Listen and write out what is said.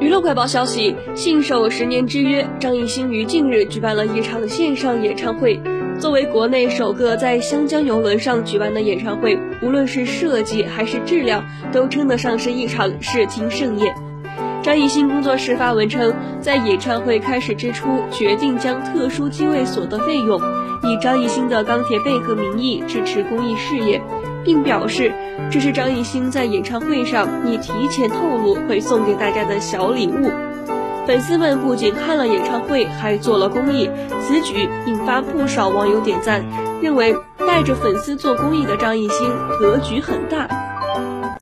娱乐快报消息：信守十年之约，张艺兴于近日举办了一场线上演唱会。作为国内首个在湘江游轮上举办的演唱会，无论是设计还是质量，都称得上是一场视听盛宴。张艺兴工作室发文称，在演唱会开始之初，决定将特殊机位所得费用以张艺兴的钢铁贝壳名义支持公益事业，并表示这是张艺兴在演唱会上已提前透露会送给大家的小礼物。粉丝们不仅看了演唱会，还做了公益，此举引发不少网友点赞，认为带着粉丝做公益的张艺兴格局很大。